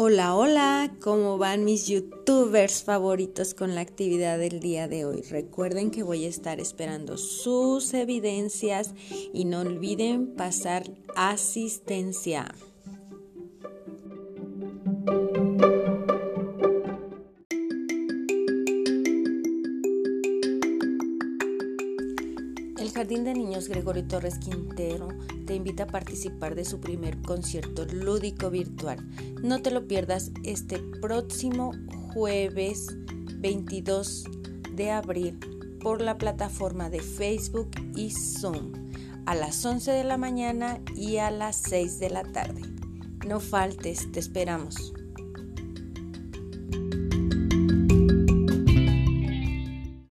Hola, hola, ¿cómo van mis youtubers favoritos con la actividad del día de hoy? Recuerden que voy a estar esperando sus evidencias y no olviden pasar asistencia. El Jardín de Niños Gregorio Torres Quintero te invita a participar de su primer concierto lúdico virtual. No te lo pierdas este próximo jueves 22 de abril por la plataforma de Facebook y Zoom a las 11 de la mañana y a las 6 de la tarde. No faltes, te esperamos.